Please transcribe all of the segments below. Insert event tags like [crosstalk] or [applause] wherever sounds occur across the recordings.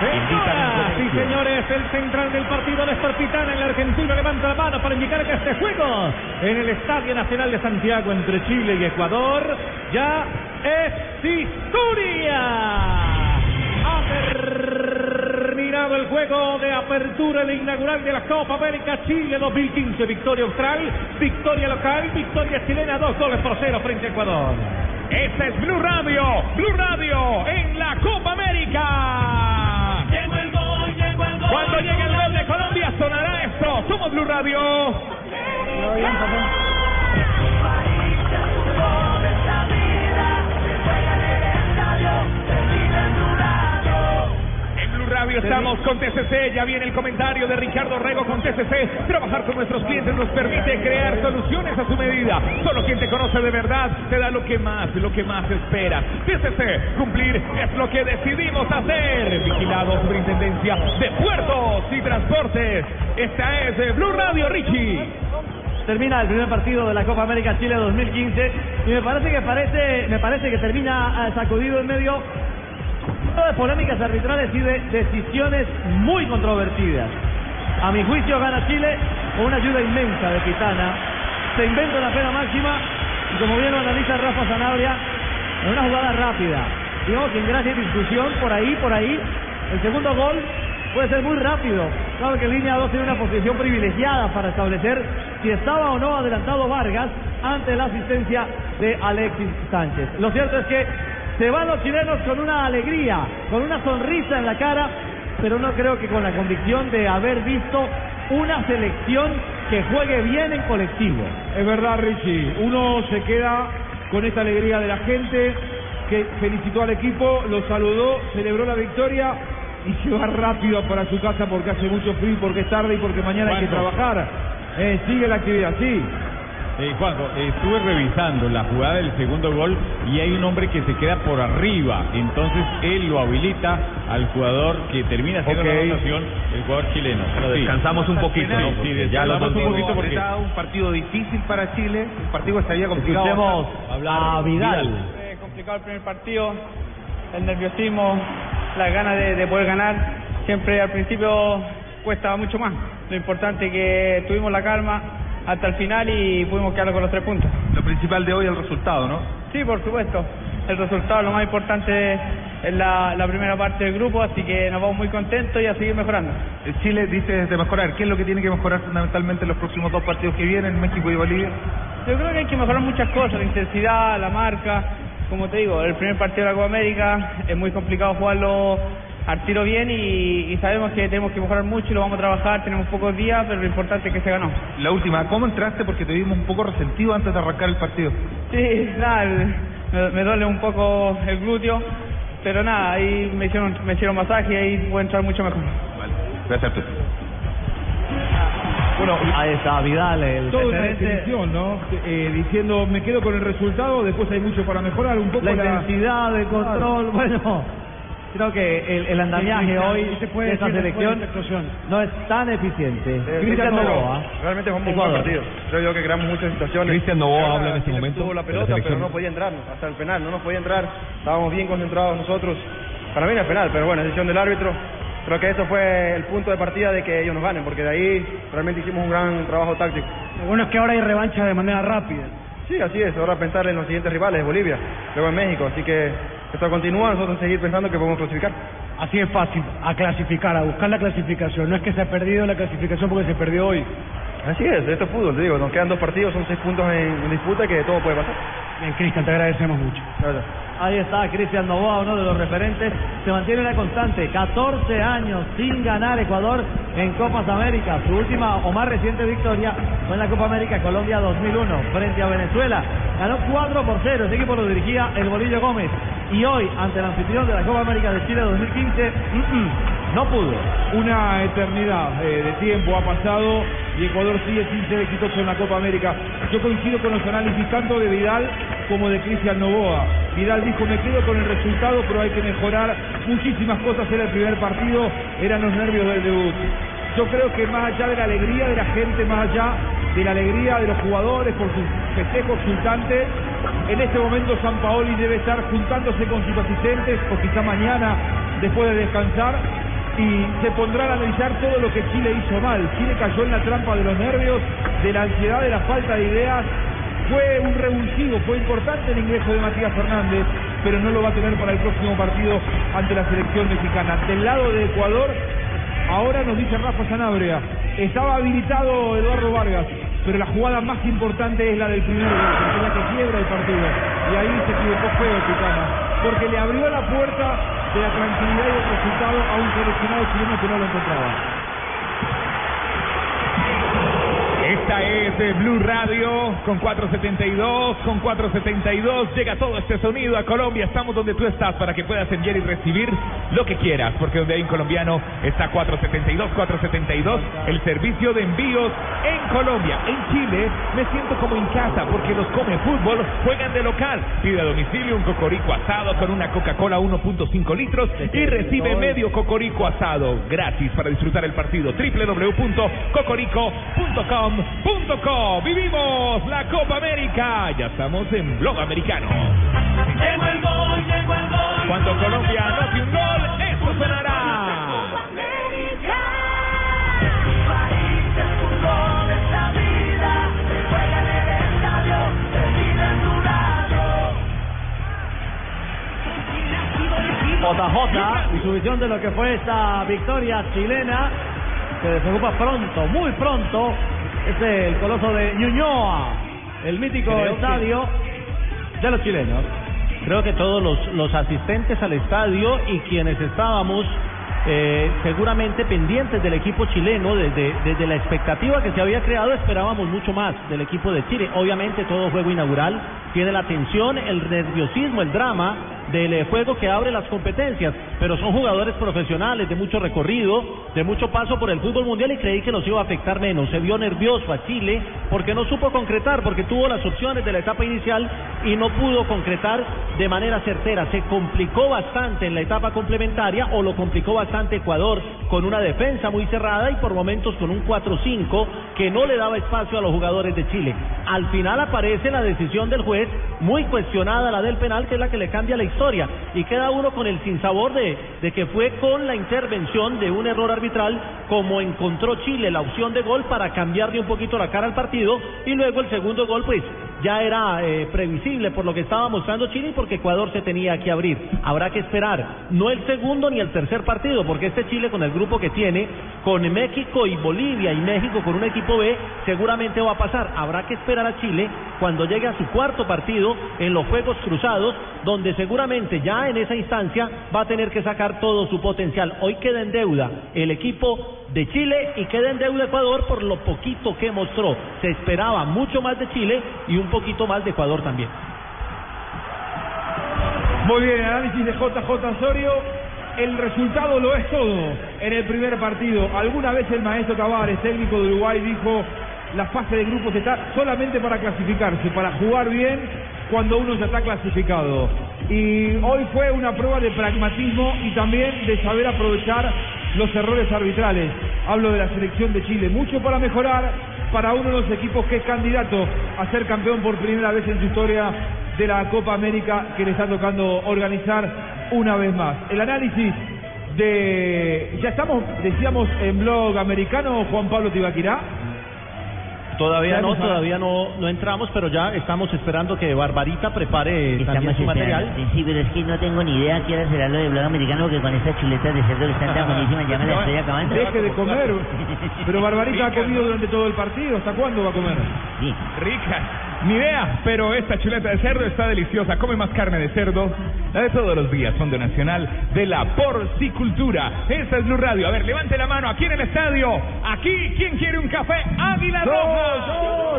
Señoras y señores, el central del partido Néstor Pitana, el argentino levanta la mano para indicar que este juego en el Estadio Nacional de Santiago entre Chile y Ecuador ya es historia. Ha terminado el juego de apertura de inaugural de la Copa América Chile 2015. Victoria austral, victoria local, victoria chilena, dos goles por cero frente a Ecuador. Esta es Blue Radio, Blue Radio en la Copa América. Cuando llegue el gol de Colombia sonará esto. Somos Blue Radio. Estamos con TCC. Ya viene el comentario de Ricardo Rego con TCC. Trabajar con nuestros clientes nos permite crear soluciones a su medida. Solo quien te conoce de verdad te da lo que más, lo que más esperas. TCC, cumplir es lo que decidimos hacer. Vigilado Superintendencia de Puertos y Transportes. Esta es eh, Blue Radio Richie. termina el primer partido de la Copa América Chile 2015 y me parece que parece me parece que termina eh, sacudido en medio de polémicas arbitrales y de decisiones muy controvertidas. A mi juicio gana Chile con una ayuda inmensa de Pitana. Se inventa una pena máxima y como bien lo analiza Rafa Zanabria, en una jugada rápida. Digamos que en gracia y discusión, por ahí, por ahí, el segundo gol puede ser muy rápido. Claro que línea 2 tiene una posición privilegiada para establecer si estaba o no adelantado Vargas ante la asistencia de Alexis Sánchez. Lo cierto es que se van los chilenos con una alegría, con una sonrisa en la cara, pero no creo que con la convicción de haber visto una selección que juegue bien en colectivo. Es verdad, Richie. Uno se queda con esta alegría de la gente que felicitó al equipo, lo saludó, celebró la victoria y se va rápido para su casa porque hace mucho frío, porque es tarde y porque mañana hay que trabajar. Eh, sigue la actividad, sí. Eh, Juanjo, estuve revisando la jugada del segundo gol y hay un hombre que se queda por arriba. Entonces él lo habilita al jugador que termina haciendo la anotación, el jugador chileno. Bueno, Sí. descansamos un poquito, Sí, ¿no? sí, ya lo descansamos un poquito porque un partido difícil para Chile, un partido que estaría complicado. Escuchemos a Vidal. Eh, complicado el primer partido, el nerviosismo, las ganas de, de poder ganar. Siempre al principio cuesta mucho más. Lo importante es que tuvimos la calma hasta el final y pudimos quedar con los tres puntos. Lo principal de hoy es el resultado, ¿no? Sí, por supuesto. El resultado, lo más importante es la, la primera parte del grupo, así que nos vamos muy contentos y a seguir mejorando. Eh, Chile dice de mejorar. ¿Qué es lo que tiene que mejorar fundamentalmente en los próximos dos partidos que vienen, México y Bolivia? Yo creo que hay que mejorar muchas cosas, la intensidad, la marca. Como te digo, el primer partido de la Copa América es muy complicado jugarlo al tiro bien y, y sabemos que tenemos que mejorar mucho y lo vamos a trabajar, tenemos pocos días, pero lo importante es que se ganó. La última, ¿cómo entraste? Porque te vimos un poco resentido antes de arrancar el partido. Sí, nada, me, me duele un poco el glúteo, pero nada, ahí me hicieron, me hicieron masaje y ahí puedo entrar mucho mejor. Vale, gracias a ti. Bueno, ahí está Vidal, el Toda una definición, ¿no? Eh, diciendo, me quedo con el resultado, después hay mucho para mejorar, un poco la la... intensidad, el control, bueno, creo que el, el andamiaje hoy se puede de esta selección no es tan eficiente. Cristian Cristian Novoa. Realmente fue un buen partido. Creo yo que creamos muchas situaciones. Cristian Novoa habla en este momento Tuvo la pelota, pero no podía entrar hasta el penal, no nos podía entrar. Estábamos bien concentrados nosotros. Para mí es penal, pero bueno, decisión del árbitro. Creo que eso fue el punto de partida de que ellos nos ganen, porque de ahí realmente hicimos un gran trabajo táctico. Lo bueno es que ahora hay revancha de manera rápida. Sí, así es. Ahora pensar en los siguientes rivales, Bolivia, luego en México. Así que esto continúa, nosotros seguir pensando que podemos clasificar. Así es fácil, a clasificar, a buscar la clasificación. No es que se ha perdido la clasificación porque se perdió hoy. Así es, esto es fútbol, te digo. Nos quedan dos partidos, son seis puntos en, en disputa que todo puede pasar. Bien, Cristian, te agradecemos mucho. Gracias. Ahí está Cristian Novoa, uno de los referentes. Se mantiene una constante, 14 años sin ganar Ecuador en Copas América. Su última o más reciente victoria fue en la Copa América Colombia 2001 frente a Venezuela. Ganó 4 por 0. Ese equipo lo dirigía el Bolillo Gómez. Y hoy ante el anfitrión de la Copa América de Chile 2015, mm, mm, no pudo. Una eternidad eh, de tiempo ha pasado y Ecuador sigue sin ser exitoso en la Copa América. Yo coincido con los análisis tanto de Vidal como de Cristian Novoa. Vidal dijo, me quedo con el resultado, pero hay que mejorar muchísimas cosas. Era el primer partido, eran los nervios del debut. Yo creo que más allá de la alegría de la gente, más allá de la alegría de los jugadores por sus festejos exultantes, en este momento San Paoli debe estar juntándose con sus asistentes, o quizá mañana, después de descansar, y se pondrá a analizar todo lo que Chile hizo mal. Chile cayó en la trampa de los nervios, de la ansiedad, de la falta de ideas. Fue un revulsivo, fue importante el ingreso de Matías Fernández, pero no lo va a tener para el próximo partido ante la selección mexicana. Del lado de Ecuador, ahora nos dice Rafa Sanabria, estaba habilitado Eduardo Vargas, pero la jugada más importante es la del primer gol, porque la que quiebra el partido. Y ahí se equivocó feo Picana, porque le abrió la puerta de la tranquilidad y el resultado a un seleccionado chileno que no lo encontraba. Esta es eh, Blue Radio con 472, con 472. Llega todo este sonido a Colombia. Estamos donde tú estás para que puedas enviar y recibir lo que quieras. Porque donde hay un colombiano está 472, 472. El servicio de envíos en Colombia. En Chile me siento como en casa porque los come fútbol juegan de local. Pide a domicilio un cocorico asado con una Coca-Cola 1.5 litros y recibe medio cocorico asado gratis para disfrutar el partido. www.cocorico.com Punto com. Vivimos la Copa América. Ya estamos en Blog Americano. Cuando Colombia anote un gol, esto sonará. América. País del fútbol es la vida. Juega en el estadio, decide en tu JJ y su visión de lo que fue esta victoria chilena se desocupa pronto, muy pronto. Es el coloso de Ñuñoa, el mítico Creo que- estadio de los chilenos. Creo que todos los, los asistentes al estadio y quienes estábamos eh, seguramente pendientes del equipo chileno, desde, desde la expectativa que se había creado, esperábamos mucho más del equipo de Chile. Obviamente todo juego inaugural tiene la tensión, el nerviosismo, el drama del eh, juego que abre las competencias, pero son jugadores profesionales de mucho recorrido, de mucho paso por el fútbol mundial y creí que los iba a afectar menos. Se vio nervioso a Chile porque no supo concretar, porque tuvo las opciones de la etapa inicial y no pudo concretar de manera certera. Se complicó bastante en la etapa complementaria o lo complicó bastante Ecuador con una defensa muy cerrada y por momentos con un 4-5 que no le daba espacio a los jugadores de Chile. Al final aparece la decisión del juez, muy cuestionada la del penal, que es la que le cambia la historia. Y queda uno con el sinsabor de, de que fue con la intervención de un error arbitral como encontró Chile la opción de gol para cambiarle un poquito la cara al partido y luego el segundo gol pues ya era eh, previsible por lo que estaba mostrando Chile y porque Ecuador se tenía que abrir. Habrá que esperar no el segundo ni el tercer partido, porque este Chile con el grupo que tiene, con México y Bolivia y México con un equipo B, seguramente va a pasar. Habrá que esperar a Chile cuando llegue a su cuarto partido en los Juegos Cruzados, donde seguramente ya en esa instancia va a tener que sacar todo su potencial. Hoy queda en deuda el equipo de Chile y queda en deuda Ecuador por lo poquito que mostró. Se esperaba mucho más de Chile y un poquito más de Ecuador también. Muy bien, análisis de JJ Osorio. El resultado lo es todo en el primer partido. Alguna vez el maestro Tavares, técnico de Uruguay, dijo la fase de grupos está solamente para clasificarse, para jugar bien cuando uno ya está clasificado. Y hoy fue una prueba de pragmatismo y también de saber aprovechar los errores arbitrales. Hablo de la selección de Chile. Mucho para mejorar para uno de los equipos que es candidato a ser campeón por primera vez en su historia de la Copa América que le está tocando organizar una vez más. El análisis de... Ya estamos, decíamos, en blog americano, Juan Pablo Tibaquirá. Todavía no, todavía no, no entramos, pero ya estamos esperando que Barbarita prepare también Estamos su material. esperando. Sí, pero es que no tengo ni idea qué hora será lo de blog americano porque con estas chuletas de cerdo que están tan [laughs] buenísimas ya me las estoy acabando. Deje de comer. Pero Barbarita ha comido durante todo el partido. ¿Hasta cuándo va a comer? Sí. Rica. Ni idea, pero esta chuleta de cerdo está deliciosa. Come más carne de cerdo. La de todos los días, Fondo Nacional de la Porcicultura. Esta es Blue Radio. A ver, levante la mano aquí en el estadio. Aquí, ¿quién quiere un café? Águila Yo, Roja.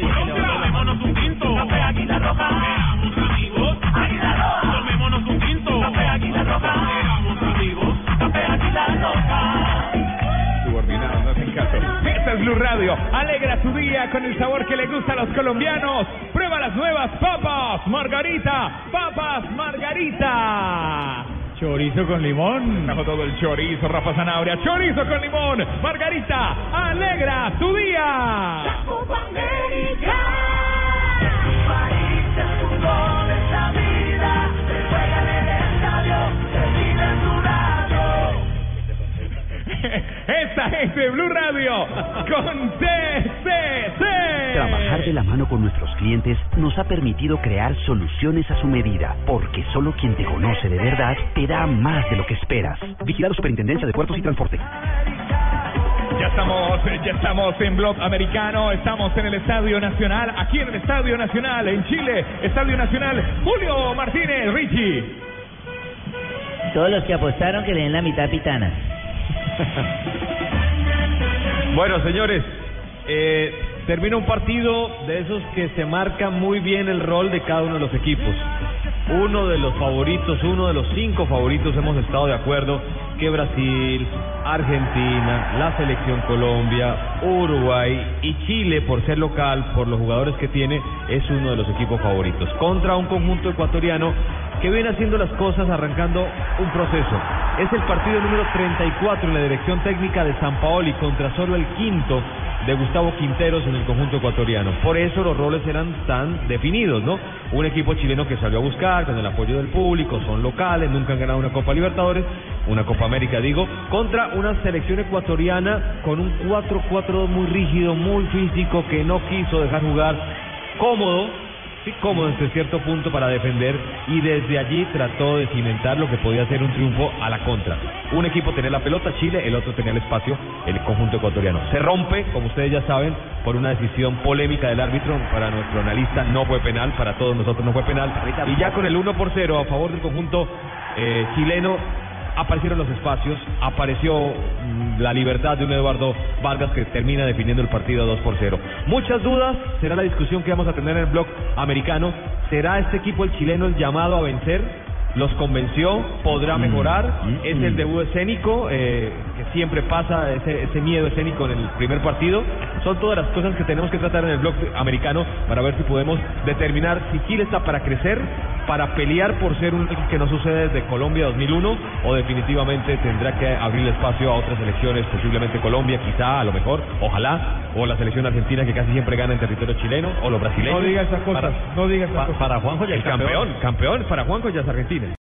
Colombia, tomémonos un tinto. Café Águila Roja. Veamos, amigos. Águila Roja. Éramos amigos, café Águila Roja. No. Blue Radio. Alegra tu día con el sabor que le gusta a los colombianos. Prueba las nuevas papas Margarita. Papas Margarita. Chorizo con limón. Trajo todo el chorizo, Rafa Zanabria. Chorizo con limón. Margarita, alegra tu día. Copa América. [laughs] Esta es de Blue Radio con TCC. Trabajar de la mano con nuestros clientes nos ha permitido crear soluciones a su medida, porque solo quien te conoce de verdad te da más de lo que esperas. Vigilado Superintendencia de Puertos y Transporte. Ya estamos, ya estamos en Blog Americano, estamos en el Estadio Nacional, aquí en el Estadio Nacional, en Chile, Estadio Nacional, Julio Martínez, Richie. Todos los que apostaron que le den la mitad pitana. [laughs] Bueno, señores, eh, termina un partido de esos que se marca muy bien el rol de cada uno de los equipos. Uno de los favoritos, uno de los cinco favoritos, hemos estado de acuerdo que Brasil, Argentina, la selección Colombia, Uruguay y Chile, por ser local, por los jugadores que tiene, es uno de los equipos favoritos. Contra un conjunto ecuatoriano que viene haciendo las cosas arrancando un proceso. Es el partido número 34 en la dirección técnica de San Paoli contra solo el quinto de Gustavo Quinteros en el conjunto ecuatoriano. Por eso los roles eran tan definidos, ¿no? Un equipo chileno que salió a buscar con el apoyo del público, son locales, nunca han ganado una Copa Libertadores, una Copa América digo, contra una selección ecuatoriana con un 4-4 muy rígido, muy físico, que no quiso dejar jugar cómodo, sí cómodo desde cierto punto para defender y desde allí trató de cimentar lo que podía ser un triunfo a la contra. Un equipo tenía la pelota, Chile, el otro tenía el espacio, el conjunto ecuatoriano. Se rompe, como ustedes ya saben, por una decisión polémica del árbitro. Para nuestro analista no fue penal, para todos nosotros no fue penal. Y ya con el 1 por 0 a favor del conjunto eh, chileno, aparecieron los espacios, apareció mm, la libertad de un Eduardo Vargas que termina definiendo el partido 2 por 0. Muchas dudas, será la discusión que vamos a tener en el blog americano. ¿Será este equipo el chileno el llamado a vencer? ¿Los convenció? ¿Podrá mejorar? ¿Es el debut escénico eh, siempre pasa, ese, ese miedo escénico en el primer partido? Son todas las cosas que tenemos que tratar en el blog americano para ver si podemos determinar si Chile está para crecer, para pelear por ser un equipo que no sucede desde Colombia 2001 o definitivamente tendrá que abrir espacio a otras selecciones, posiblemente Colombia, quizá, a lo mejor, ojalá, o la selección argentina que casi siempre gana en territorio chileno, o los brasileños. No diga esas cosas, Para- no diga esas pa- cosas. Para Juanjo ya El es campeón, campeón, para Juanjo ya es Argentina.